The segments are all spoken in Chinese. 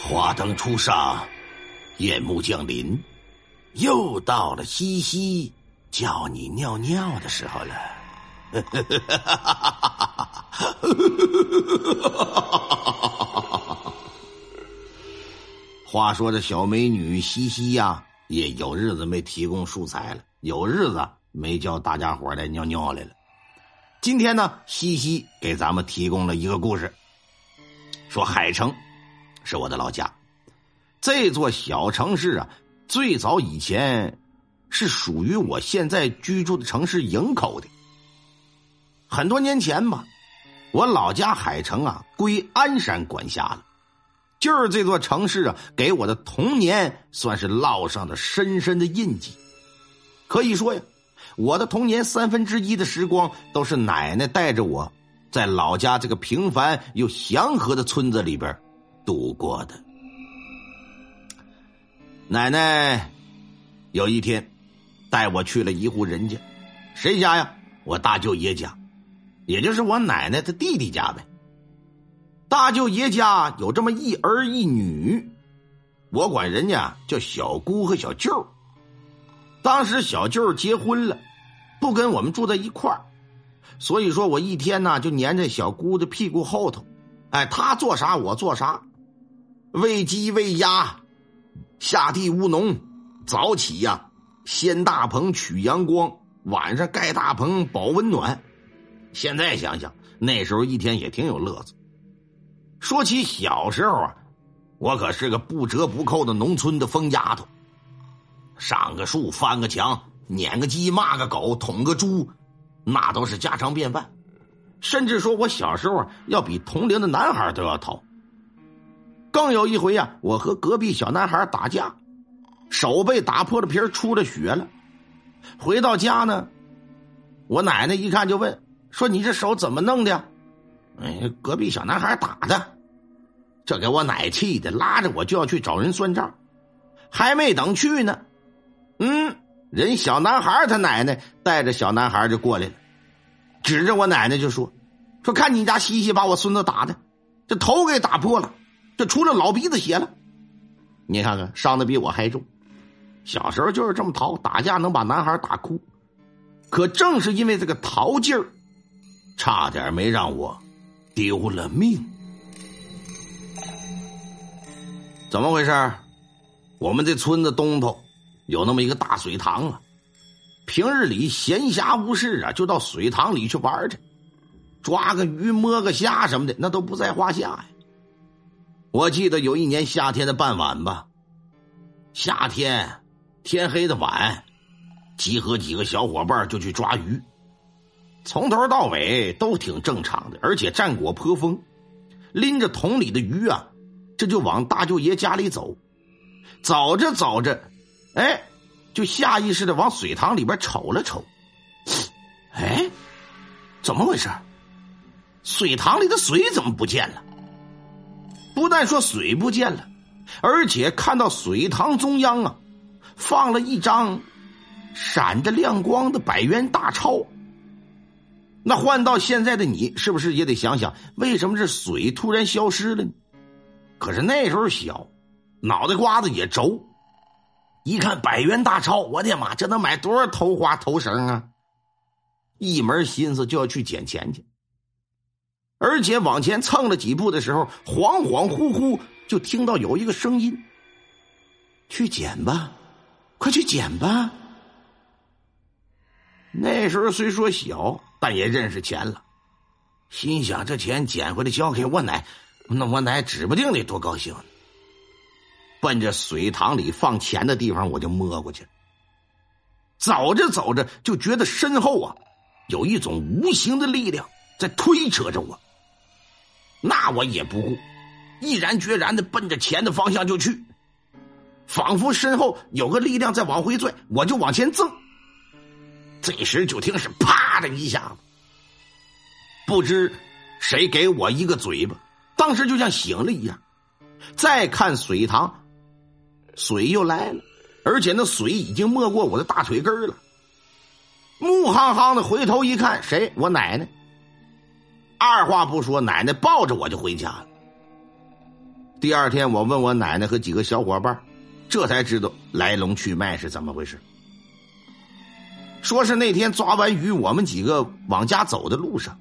花灯初上，夜幕降临，又到了西西叫你尿尿的时候了。话说这小美女西西呀，也有日子没提供素材了，有日子没叫大家伙来尿尿来了。今天呢，西西给咱们提供了一个故事，说海城是我的老家，这座小城市啊，最早以前是属于我现在居住的城市营口的。很多年前吧，我老家海城啊归鞍山管辖了。就是这座城市啊，给我的童年算是烙上了深深的印记。可以说呀，我的童年三分之一的时光都是奶奶带着我在老家这个平凡又祥和的村子里边度过的。奶奶有一天带我去了一户人家，谁家呀？我大舅爷家，也就是我奶奶的弟弟家呗。大舅爷家有这么一儿一女，我管人家叫小姑和小舅。当时小舅结婚了，不跟我们住在一块儿，所以说我一天呢就粘在小姑的屁股后头，哎，他做啥我做啥，喂鸡喂鸭，下地务农，早起呀掀大棚取阳光，晚上盖大棚保温暖。现在想想，那时候一天也挺有乐子。说起小时候啊，我可是个不折不扣的农村的疯丫头。上个树，翻个墙，撵个鸡，骂个狗，捅个猪，那都是家常便饭。甚至说我小时候，要比同龄的男孩都要淘。更有一回呀，我和隔壁小男孩打架，手被打破了皮出了血了。回到家呢，我奶奶一看就问：“说你这手怎么弄的？”哎，隔壁小男孩打的，这给我奶气的，拉着我就要去找人算账，还没等去呢，嗯，人小男孩他奶奶带着小男孩就过来了，指着我奶奶就说：“说看你家西西把我孙子打的，这头给打破了，这出了老鼻子血了，你看看伤的比我还重。小时候就是这么淘，打架能把男孩打哭，可正是因为这个淘劲儿，差点没让我。”丢了命，怎么回事？我们这村子东头有那么一个大水塘啊，平日里闲暇无事啊，就到水塘里去玩去，抓个鱼、摸个虾什么的，那都不在话下呀。我记得有一年夏天的傍晚吧，夏天天黑的晚，集合几个小伙伴就去抓鱼。从头到尾都挺正常的，而且战果颇丰，拎着桶里的鱼啊，这就往大舅爷家里走。走着走着，哎，就下意识的往水塘里边瞅了瞅。哎，怎么回事？水塘里的水怎么不见了？不但说水不见了，而且看到水塘中央啊，放了一张闪着亮光的百元大钞。那换到现在的你，是不是也得想想，为什么这水突然消失了呢？可是那时候小，脑袋瓜子也轴，一看百元大钞，我的妈，这能买多少头花头绳啊？一门心思就要去捡钱去，而且往前蹭了几步的时候，恍恍惚惚就听到有一个声音：“去捡吧，快去捡吧。”那时候虽说小。但也认识钱了，心想这钱捡回来交给我奶，那我奶指不定得多高兴。奔着水塘里放钱的地方，我就摸过去。走着走着，就觉得身后啊，有一种无形的力量在推扯着我。那我也不顾，毅然决然的奔着钱的方向就去，仿佛身后有个力量在往回拽，我就往前蹭。这时就听是啪的一下子，不知谁给我一个嘴巴，当时就像醒了一样。再看水塘，水又来了，而且那水已经没过我的大腿根了。木夯夯的回头一看，谁？我奶奶。二话不说，奶奶抱着我就回家了。第二天，我问我奶奶和几个小伙伴，这才知道来龙去脉是怎么回事。说是那天抓完鱼，我们几个往家走的路上，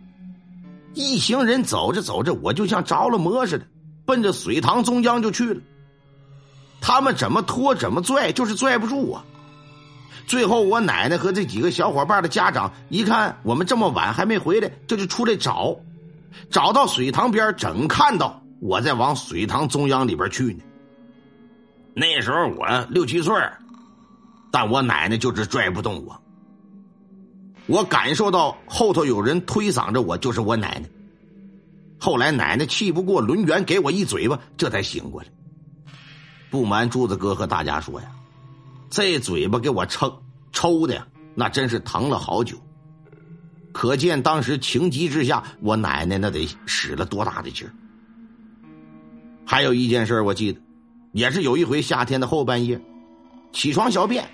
一行人走着走着，我就像着了魔似的，奔着水塘中央就去了。他们怎么拖怎么拽，就是拽不住我。最后，我奶奶和这几个小伙伴的家长一看我们这么晚还没回来，这就出来找，找到水塘边，正看到我在往水塘中央里边去呢。那时候我六七岁，但我奶奶就是拽不动我。我感受到后头有人推搡着我，就是我奶奶。后来奶奶气不过，抡圆给我一嘴巴，这才醒过来。不瞒柱子哥和大家说呀，这嘴巴给我抽抽的呀，那真是疼了好久。可见当时情急之下，我奶奶那得使了多大的劲儿。还有一件事我记得，也是有一回夏天的后半夜，起床小便。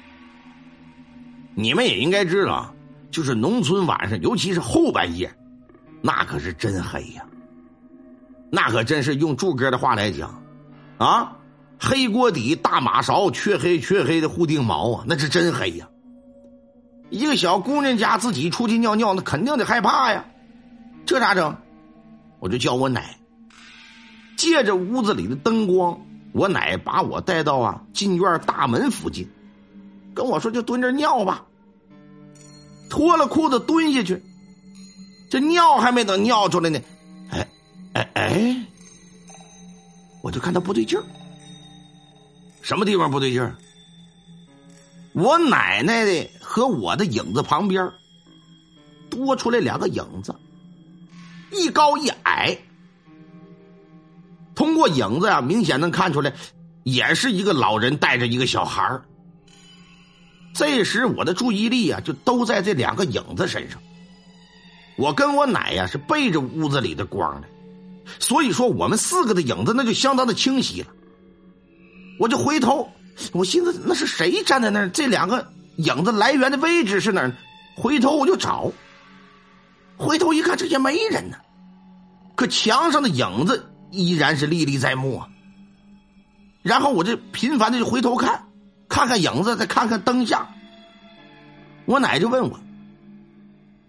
你们也应该知道。就是农村晚上，尤其是后半夜，那可是真黑呀。那可真是用柱哥的话来讲，啊，黑锅底大马勺，黢黑黢黑的护腚毛啊，那是真黑呀。一个小姑娘家自己出去尿尿，那肯定得害怕呀。这咋整？我就叫我奶，借着屋子里的灯光，我奶把我带到啊进院大门附近，跟我说就蹲这尿吧。脱了裤子蹲下去，这尿还没等尿出来呢，哎，哎哎，我就看他不对劲儿，什么地方不对劲儿？我奶奶的和我的影子旁边多出来两个影子，一高一矮。通过影子啊，明显能看出来，也是一个老人带着一个小孩。这时，我的注意力啊，就都在这两个影子身上。我跟我奶呀是背着屋子里的光的，所以说我们四个的影子那就相当的清晰了。我就回头，我寻思那是谁站在那儿？这两个影子来源的位置是哪儿？回头我就找，回头一看，这也没人呢。可墙上的影子依然是历历在目啊。然后我就频繁的就回头看。看看影子，再看看灯下。我奶就问我：“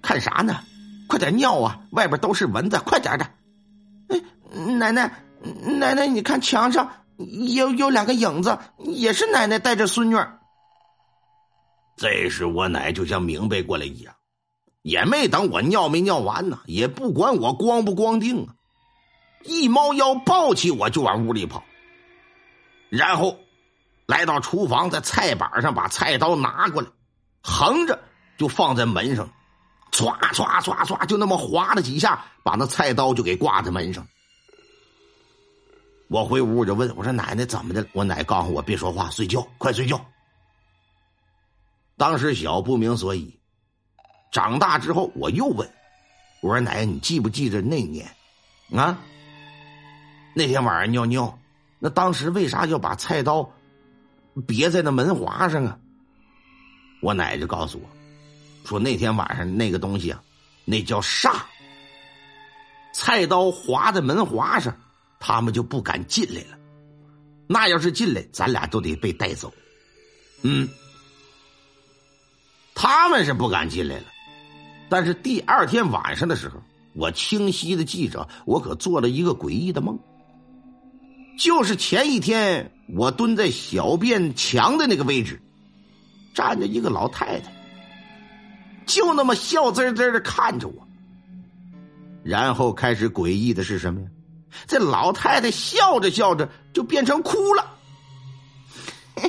看啥呢？快点尿啊！外边都是蚊子，快点的。”哎，奶奶，奶奶，你看墙上有有两个影子，也是奶奶带着孙女。这时我奶就像明白过来一样，也没等我尿没尿完呢，也不管我光不光腚啊，一猫腰抱起我就往屋里跑，然后。来到厨房，在菜板上把菜刀拿过来，横着就放在门上，唰唰唰唰，就那么划了几下，把那菜刀就给挂在门上。我回屋就问我说：“奶奶怎么的？”我奶告诉我：“别说话，睡觉，快睡觉。”当时小不明所以，长大之后我又问我说：“奶奶，你记不记得那年啊？那天晚上尿尿，那当时为啥要把菜刀？”别在那门划上啊！我奶就告诉我，说那天晚上那个东西啊，那叫煞。菜刀划在门划上，他们就不敢进来了。那要是进来，咱俩都得被带走。嗯，他们是不敢进来了。但是第二天晚上的时候，我清晰的记着，我可做了一个诡异的梦。就是前一天，我蹲在小便墙的那个位置，站着一个老太太，就那么笑滋滋的看着我。然后开始诡异的是什么呀？这老太太笑着笑着就变成哭了。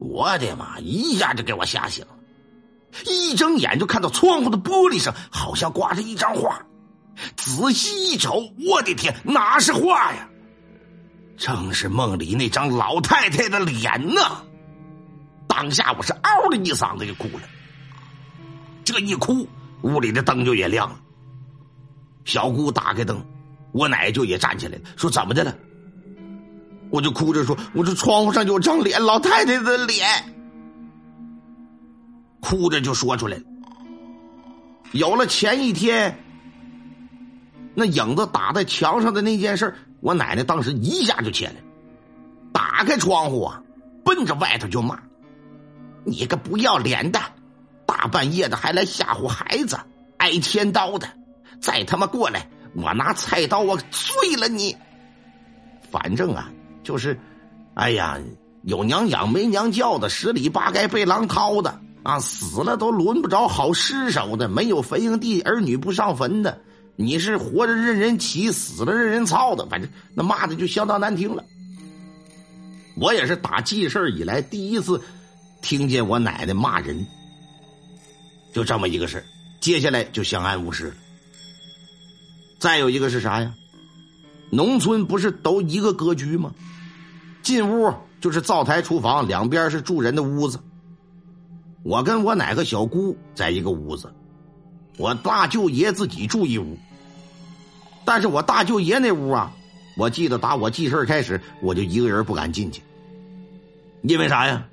我的妈！一下就给我吓醒了，一睁眼就看到窗户的玻璃上好像挂着一张画，仔细一瞅，我的天，哪是画呀？正是梦里那张老太太的脸呢！当下我是嗷的一嗓子就哭了，这一哭，屋里的灯就也亮了。小姑打开灯，我奶就也站起来了，说：“怎么的了？”我就哭着说：“我这窗户上有张脸，老太太的脸。”哭着就说出来了。有了前一天那影子打在墙上的那件事我奶奶当时一下就起来了，打开窗户啊，奔着外头就骂：“你个不要脸的，大半夜的还来吓唬孩子，挨天刀的！再他妈过来，我拿菜刀我碎了你！反正啊，就是，哎呀，有娘养没娘教的，十里八该被狼掏的。”啊，死了都轮不着好尸首的，没有坟营地，儿女不上坟的。你是活着任人骑，死了任人操的，反正那骂的就相当难听了。我也是打记事以来第一次听见我奶奶骂人，就这么一个事接下来就相安无事了。再有一个是啥呀？农村不是都一个格局吗？进屋就是灶台、厨房，两边是住人的屋子。我跟我奶和小姑在一个屋子，我大舅爷自己住一屋。但是我大舅爷那屋啊，我记得打我记事开始，我就一个人不敢进去。因为啥呀？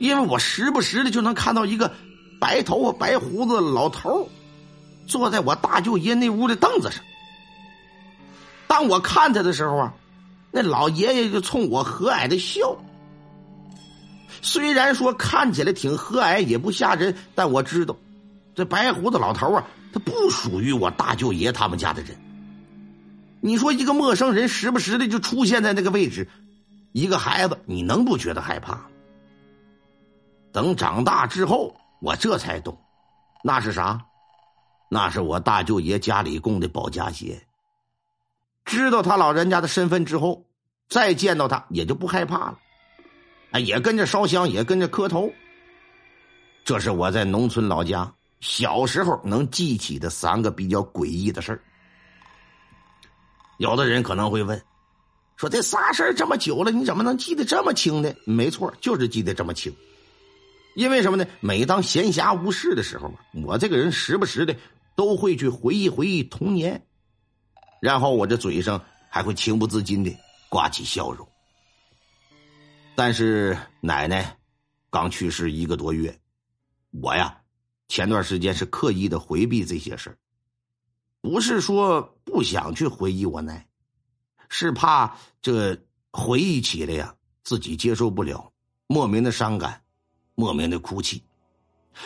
因为我时不时的就能看到一个白头发、白胡子老头坐在我大舅爷那屋的凳子上。当我看他的时候啊，那老爷爷就冲我和蔼的笑。虽然说看起来挺和蔼，也不吓人，但我知道，这白胡子老头啊，他不属于我大舅爷他们家的人。你说一个陌生人时不时的就出现在那个位置，一个孩子你能不觉得害怕？等长大之后，我这才懂，那是啥？那是我大舅爷家里供的保家仙。知道他老人家的身份之后，再见到他也就不害怕了。啊，也跟着烧香，也跟着磕头。这是我在农村老家小时候能记起的三个比较诡异的事儿。有的人可能会问，说这仨事儿这么久了，你怎么能记得这么清呢？没错，就是记得这么清。因为什么呢？每当闲暇无事的时候我这个人时不时的都会去回忆回忆童年，然后我这嘴上还会情不自禁的挂起笑容。但是奶奶刚去世一个多月，我呀前段时间是刻意的回避这些事，不是说不想去回忆我奶，是怕这回忆起来呀自己接受不了，莫名的伤感，莫名的哭泣。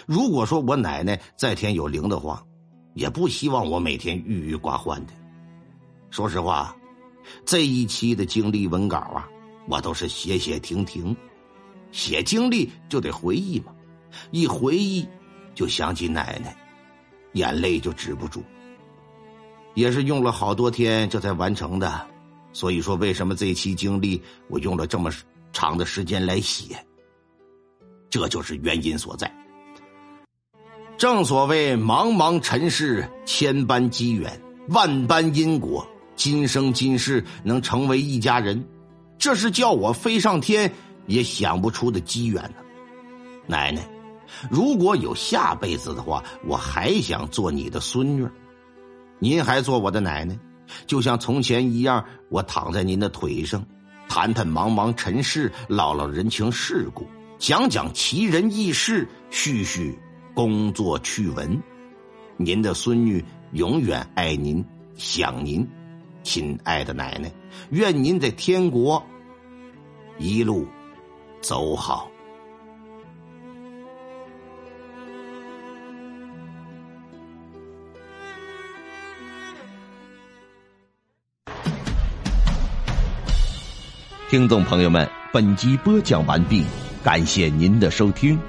如果说我奶奶在天有灵的话，也不希望我每天郁郁寡欢的。说实话，这一期的经历文稿啊。我都是写写停停，写经历就得回忆嘛，一回忆就想起奶奶，眼泪就止不住。也是用了好多天这才完成的，所以说为什么这期经历我用了这么长的时间来写，这就是原因所在。正所谓茫茫尘世，千般机缘，万般因果，今生今世能成为一家人。这是叫我飞上天也想不出的机缘呢，奶奶，如果有下辈子的话，我还想做你的孙女您还做我的奶奶，就像从前一样，我躺在您的腿上，谈谈茫茫尘世，唠唠人情世故，讲讲奇人异事，叙叙工作趣闻。您的孙女永远爱您，想您。亲爱的奶奶，愿您在天国一路走好。听众朋友们，本集播讲完毕，感谢您的收听。